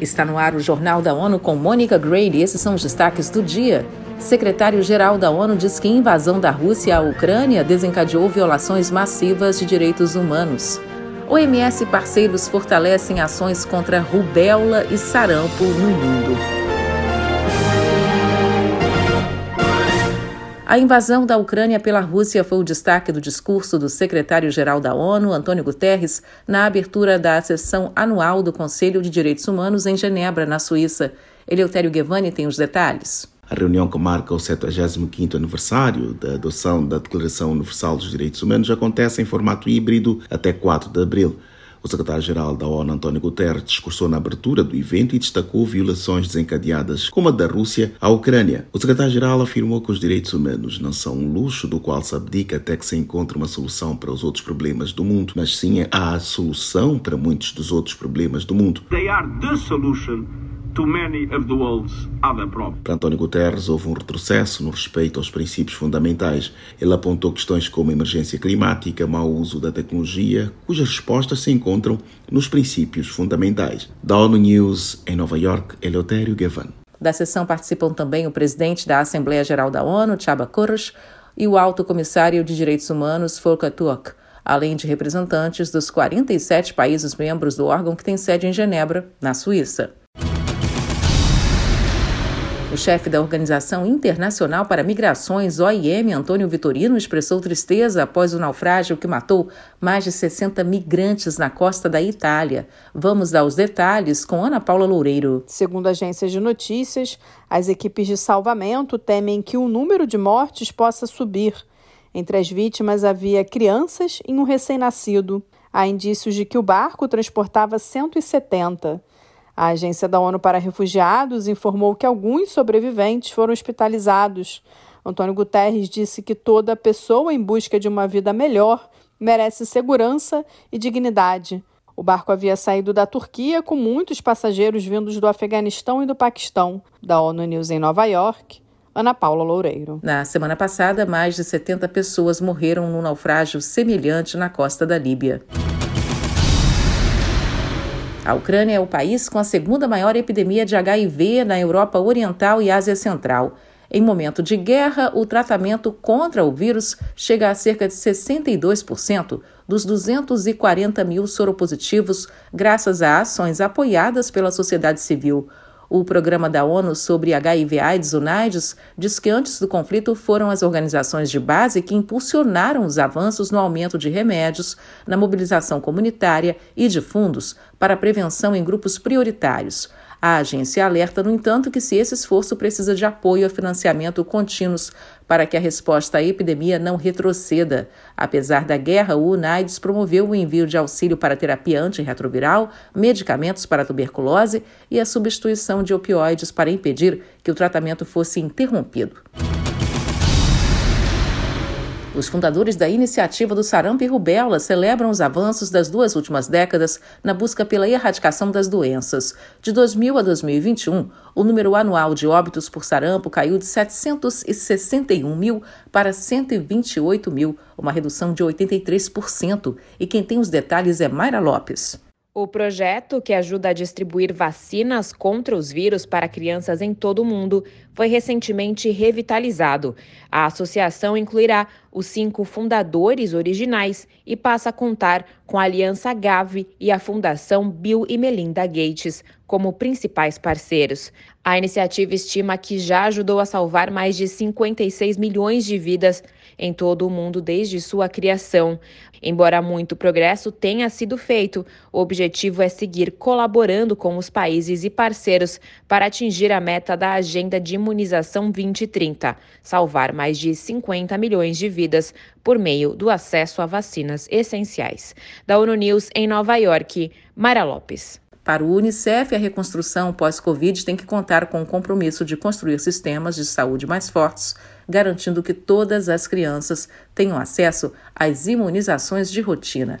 Está no ar o Jornal da ONU com Mônica Gray e esses são os destaques do dia. Secretário-geral da ONU diz que a invasão da Rússia à Ucrânia desencadeou violações massivas de direitos humanos. OMS parceiros fortalecem ações contra rubéola e sarampo no mundo. A invasão da Ucrânia pela Rússia foi o destaque do discurso do secretário-geral da ONU, Antônio Guterres, na abertura da sessão anual do Conselho de Direitos Humanos em Genebra, na Suíça. Eleutério Guevani tem os detalhes. A reunião que marca o 75º aniversário da adoção da Declaração Universal dos Direitos Humanos acontece em formato híbrido até 4 de abril. O secretário-geral da ONU, António Guterres, discursou na abertura do evento e destacou violações desencadeadas, como a da Rússia à Ucrânia. O secretário-geral afirmou que os direitos humanos não são um luxo do qual se abdica até que se encontre uma solução para os outros problemas do mundo, mas sim a solução para muitos dos outros problemas do mundo. They are the solution to many of the world's other problems. Para António Guterres, houve um retrocesso no respeito aos princípios fundamentais. Ele apontou questões como emergência climática, mau uso da tecnologia, cujas respostas se encontram nos princípios fundamentais. Da ONU News, em Nova York, Eleutério Gavan. Da sessão participam também o presidente da Assembleia Geral da ONU, Chaba Koresh, e o alto comissário de Direitos Humanos, Volker Turk, além de representantes dos 47 países membros do órgão que tem sede em Genebra, na Suíça. Chefe da Organização Internacional para Migrações, OIM, Antônio Vitorino, expressou tristeza após o naufrágio que matou mais de 60 migrantes na costa da Itália. Vamos dar os detalhes com Ana Paula Loureiro. Segundo agências de notícias, as equipes de salvamento temem que o número de mortes possa subir. Entre as vítimas havia crianças e um recém-nascido. Há indícios de que o barco transportava 170. A Agência da ONU para Refugiados informou que alguns sobreviventes foram hospitalizados. Antônio Guterres disse que toda pessoa em busca de uma vida melhor merece segurança e dignidade. O barco havia saído da Turquia com muitos passageiros vindos do Afeganistão e do Paquistão. Da ONU News em Nova York, Ana Paula Loureiro. Na semana passada, mais de 70 pessoas morreram num naufrágio semelhante na costa da Líbia. A Ucrânia é o país com a segunda maior epidemia de HIV na Europa Oriental e Ásia Central. Em momento de guerra, o tratamento contra o vírus chega a cerca de 62% dos 240 mil soropositivos, graças a ações apoiadas pela sociedade civil. O programa da ONU sobre HIV/AIDS, UNAIDS, diz que antes do conflito foram as organizações de base que impulsionaram os avanços no aumento de remédios, na mobilização comunitária e de fundos para prevenção em grupos prioritários. A agência alerta, no entanto, que se esse esforço precisa de apoio a financiamento contínuos para que a resposta à epidemia não retroceda. Apesar da guerra, o UNAIDS promoveu o envio de auxílio para terapia antirretroviral, medicamentos para tuberculose e a substituição de opioides para impedir que o tratamento fosse interrompido. Os fundadores da iniciativa do sarampo e rubéola celebram os avanços das duas últimas décadas na busca pela erradicação das doenças. De 2000 a 2021, o número anual de óbitos por sarampo caiu de 761 mil para 128 mil, uma redução de 83%. E quem tem os detalhes é Mayra Lopes. O projeto, que ajuda a distribuir vacinas contra os vírus para crianças em todo o mundo, foi recentemente revitalizado. A associação incluirá os cinco fundadores originais e passa a contar com a Aliança Gavi e a Fundação Bill e Melinda Gates como principais parceiros. A iniciativa estima que já ajudou a salvar mais de 56 milhões de vidas em todo o mundo desde sua criação. Embora muito progresso tenha sido feito, o objetivo é seguir colaborando com os países e parceiros para atingir a meta da Agenda de Imunização 2030, salvar mais de 50 milhões de vidas por meio do acesso a vacinas essenciais. Da ONU News em Nova York, Mara Lopes. Para o Unicef, a reconstrução pós-Covid tem que contar com o compromisso de construir sistemas de saúde mais fortes, garantindo que todas as crianças tenham acesso às imunizações de rotina.